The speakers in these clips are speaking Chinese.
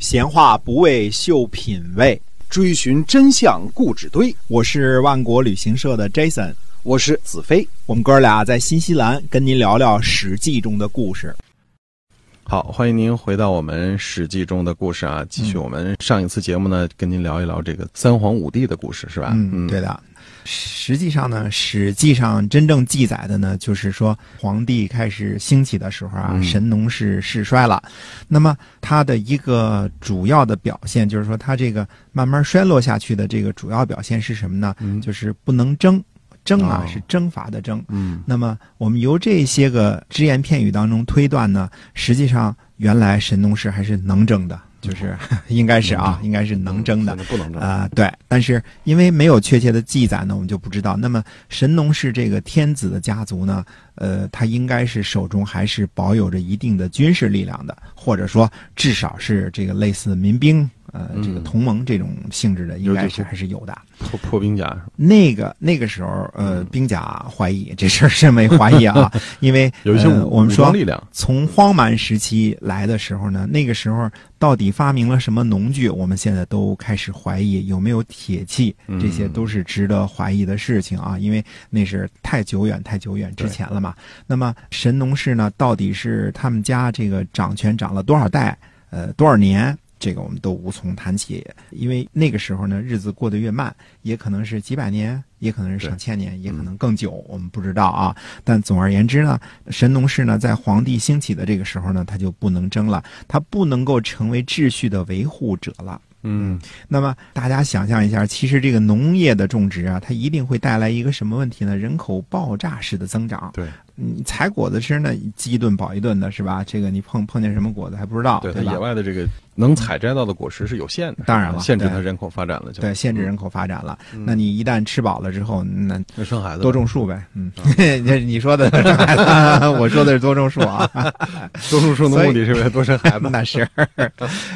闲话不为秀品味，追寻真相固执堆。我是万国旅行社的 Jason，我是子飞。我们哥俩在新西兰跟您聊聊《史记》中的故事。好，欢迎您回到我们《史记》中的故事啊！继续我们上一次节目呢，跟您聊一聊这个三皇五帝的故事，是吧？嗯，对的。实际上呢，《史记》上真正记载的呢，就是说皇帝开始兴起的时候啊，神农氏世衰了。那么它的一个主要的表现，就是说它这个慢慢衰落下去的这个主要表现是什么呢？就是不能争。征啊，是征伐的征。嗯，那么我们由这些个只言片语当中推断呢，实际上原来神农氏还是能征的，就是 应该是啊，应该是能征的。不能征啊，对。但是因为没有确切的记载呢，我们就不知道。那么神农氏这个天子的家族呢，呃，他应该是手中还是保有着一定的军事力量的，或者说至少是这个类似民兵。呃，这个同盟这种性质的，应该是还是有的。破破冰甲，那个那个时候，呃，兵甲怀疑这事儿是没怀疑啊，因为有一些我们说力量。从荒蛮时期来的时候呢，那个时候到底发明了什么农具，我们现在都开始怀疑有没有铁器，这些都是值得怀疑的事情啊，因为那是太久远太久远之前了嘛。那么神农氏呢，到底是他们家这个掌权掌了多少代，呃，多少年？这个我们都无从谈起，因为那个时候呢，日子过得越慢，也可能是几百年，也可能是上千年，也可能更久，我们不知道啊。但总而言之呢，神农氏呢，在皇帝兴起的这个时候呢，他就不能争了，他不能够成为秩序的维护者了。嗯，那么大家想象一下，其实这个农业的种植啊，它一定会带来一个什么问题呢？人口爆炸式的增长。对。你采果子吃呢，饥一顿饱一顿的是吧？这个你碰碰见什么果子还不知道，对吧？野外的这个能采摘到的果实是有限的，当然了，限制它人口发展了，就对，限制人口发展了。那你一旦吃饱了之后，那生孩子多种树呗。嗯，你说的孩子，我说的是多种树啊。多种树的目的是为了多生孩子，那是。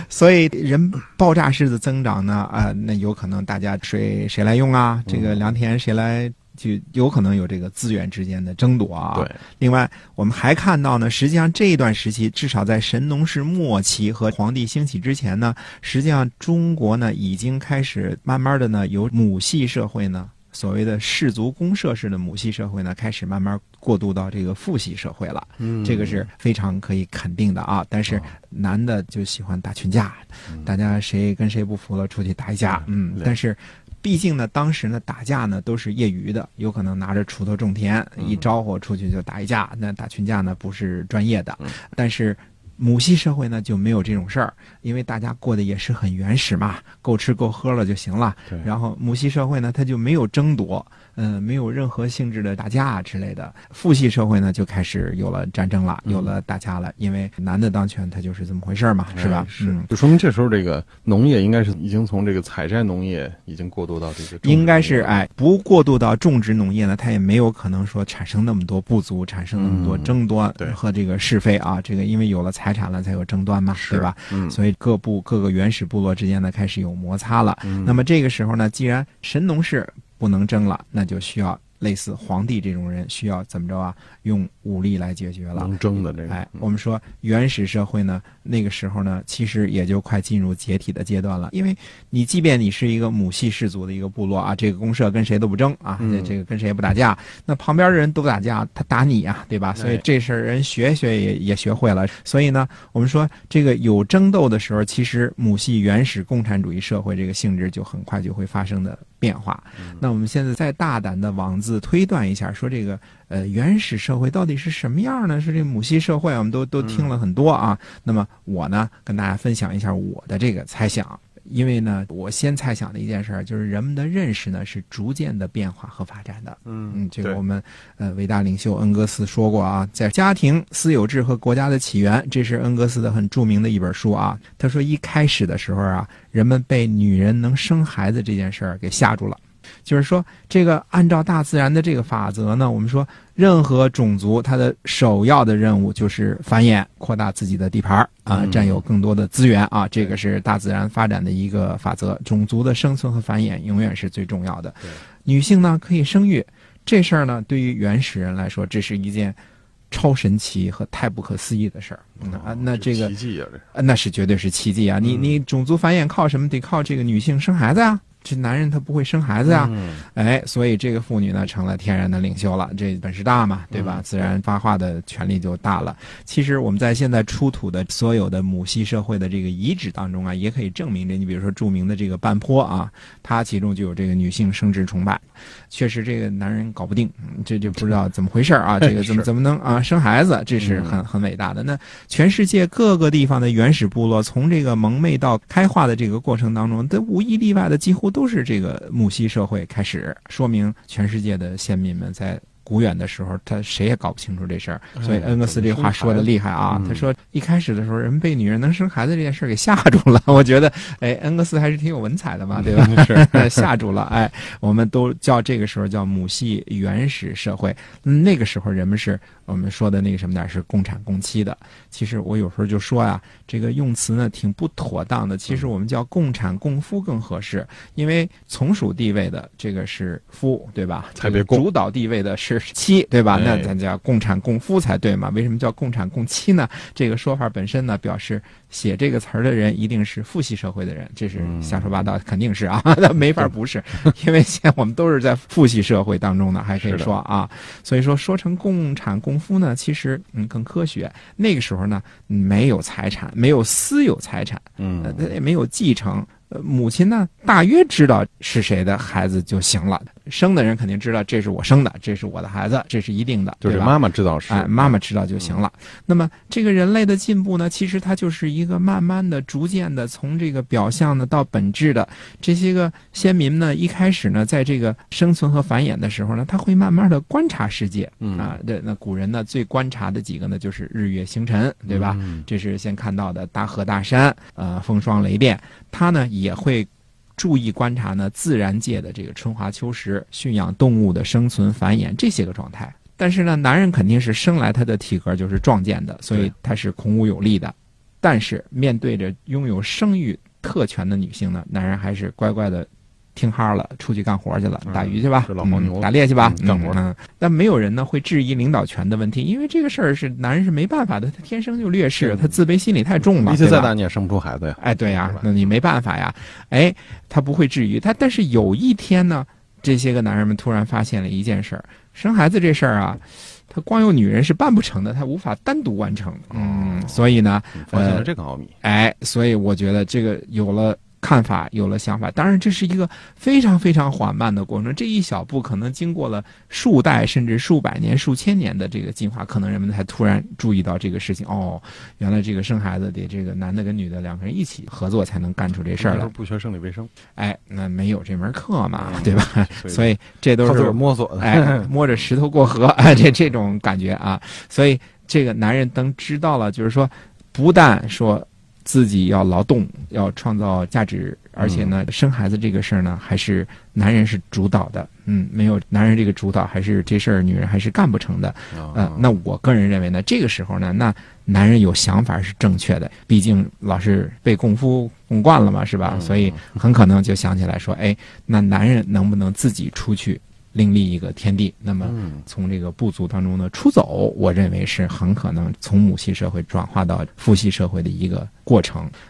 所以人爆炸式的增长呢，啊，那有可能大家水谁来用啊？这个良田谁来？就有可能有这个资源之间的争夺啊。对，另外我们还看到呢，实际上这一段时期，至少在神农氏末期和皇帝兴起之前呢，实际上中国呢已经开始慢慢的呢由母系社会呢，所谓的氏族公社式的母系社会呢，开始慢慢过渡到这个父系社会了。嗯，这个是非常可以肯定的啊。但是男的就喜欢打群架，大家谁跟谁不服了，出去打一架。嗯，但是。毕竟呢，当时呢打架呢都是业余的，有可能拿着锄头种田，一招呼出去就打一架。那打群架呢不是专业的，但是母系社会呢就没有这种事儿，因为大家过得也是很原始嘛，够吃够喝了就行了。然后母系社会呢，它就没有争夺。嗯，没有任何性质的打架之类的。父系社会呢，就开始有了战争了，有了打架了。因为男的当权，他就是这么回事嘛，是吧？是，就说明这时候这个农业应该是已经从这个采摘农业已经过渡到这个。应该是哎，不过渡到种植农业呢，它也没有可能说产生那么多不足，产生那么多争端和这个是非啊。这个因为有了财产了，才有争端嘛，对吧？嗯，所以各部各个原始部落之间呢，开始有摩擦了。那么这个时候呢，既然神农氏。不能争了，那就需要类似皇帝这种人，需要怎么着啊？用武力来解决了。能争的这个，哎，我们说原始社会呢，那个时候呢，其实也就快进入解体的阶段了。因为你即便你是一个母系氏族的一个部落啊，这个公社跟谁都不争啊，这个跟谁也不打架，那旁边的人都打架，他打你呀，对吧？所以这事儿人学学也也学会了。所以呢，我们说这个有争斗的时候，其实母系原始共产主义社会这个性质就很快就会发生的变化。那我们现在再大胆的妄自推断一下，说这个。呃，原始社会到底是什么样呢？是这母系社会，我们都都听了很多啊。那么我呢，跟大家分享一下我的这个猜想。因为呢，我先猜想的一件事儿就是，人们的认识呢是逐渐的变化和发展的。嗯嗯，这个我们呃伟大领袖恩格斯说过啊，在《家庭、私有制和国家的起源》，这是恩格斯的很著名的一本书啊。他说，一开始的时候啊，人们被女人能生孩子这件事儿给吓住了。就是说，这个按照大自然的这个法则呢，我们说，任何种族它的首要的任务就是繁衍，扩大自己的地盘啊，占有更多的资源啊，这个是大自然发展的一个法则。种族的生存和繁衍永远是最重要的。女性呢可以生育，这事儿呢对于原始人来说，这是一件超神奇和太不可思议的事儿。啊，那这个奇迹啊，这那是绝对是奇迹啊！你你种族繁衍靠什么？得靠这个女性生孩子呀。这男人他不会生孩子呀，哎，所以这个妇女呢成了天然的领袖了，这本事大嘛，对吧？自然发话的权利就大了。其实我们在现在出土的所有的母系社会的这个遗址当中啊，也可以证明这。你比如说著名的这个半坡啊，它其中就有这个女性生殖崇拜，确实这个男人搞不定，这就不知道怎么回事啊，这个怎么怎么能啊生孩子？这是很很伟大的。那全世界各个地方的原始部落，从这个蒙昧到开化的这个过程当中，都无一例外的几乎。都是这个母系社会开始，说明全世界的先民们在。古远的时候，他谁也搞不清楚这事儿，所以恩格斯这话说的厉害啊！他说一开始的时候，人被女人能生孩子这件事给吓住了。我觉得，哎，恩格斯还是挺有文采的嘛，对吧？是 吓住了。哎，我们都叫这个时候叫母系原始社会。那个时候人们是我们说的那个什么点是共产共妻的。其实我有时候就说啊，这个用词呢挺不妥当的。其实我们叫共产共夫更合适，因为从属地位的这个是夫，对吧？特别主导地位的。是妻对吧？那咱叫共产共夫才对嘛？为什么叫共产共妻呢？这个说法本身呢，表示写这个词儿的人一定是父系社会的人，这是瞎说八道，肯定是啊，那没法不是，因为现在我们都是在父系社会当中呢，还可以说啊，所以说说成共产共夫呢，其实嗯更科学。那个时候呢，没有财产，没有私有财产，嗯，也没有继承。母亲呢，大约知道是谁的孩子就行了。生的人肯定知道这是我生的，这是我的孩子，这是一定的，就是妈妈知道是，哎，妈妈知道就行了。那么这个人类的进步呢，其实它就是一个慢慢的、逐渐的，从这个表象呢到本质的。这些个先民呢，一开始呢，在这个生存和繁衍的时候呢，他会慢慢的观察世界。啊，对，那古人呢最观察的几个呢，就是日月星辰，对吧？这是先看到的大河大山，呃，风霜雷电。他呢也会注意观察呢自然界的这个春华秋实、驯养动物的生存繁衍这些个状态。但是呢，男人肯定是生来他的体格就是壮健的，所以他是孔武有力的。但是面对着拥有生育特权的女性呢，男人还是乖乖的。听哈了，出去干活去了，打鱼去吧，打猎去吧，干活呢。但没有人呢会质疑领导权的问题，因为这个事儿是男人是没办法的，他天生就劣势，他自卑心理太重了。力气再大你也生不出孩子呀。哎，对呀，那你没办法呀。哎，他不会质疑他，但是有一天呢，这些个男人们突然发现了一件事儿：生孩子这事儿啊，他光有女人是办不成的，他无法单独完成。嗯，所以呢，发现了这个奥秘。哎，所以我觉得这个有了。看法有了想法，当然这是一个非常非常缓慢的过程。这一小步可能经过了数代甚至数百年、数千年的这个进化，可能人们才突然注意到这个事情。哦，原来这个生孩子得这个男的跟女的两个人一起合作才能干出这事儿来。不学生理卫生，哎，那没有这门课嘛，对吧？所以这都是摸索的，哎，摸着石头过河，哎，这这种感觉啊。所以这个男人等知道了，就是说，不但说。自己要劳动，要创造价值，而且呢，生孩子这个事儿呢，还是男人是主导的。嗯，没有男人这个主导，还是这事儿女人还是干不成的。嗯，那我个人认为呢，这个时候呢，那男人有想法是正确的，毕竟老是被供夫供惯了嘛，是吧？所以很可能就想起来说，哎，那男人能不能自己出去？另立一个天地，那么从这个部族当中呢出走，我认为是很可能从母系社会转化到父系社会的一个过程。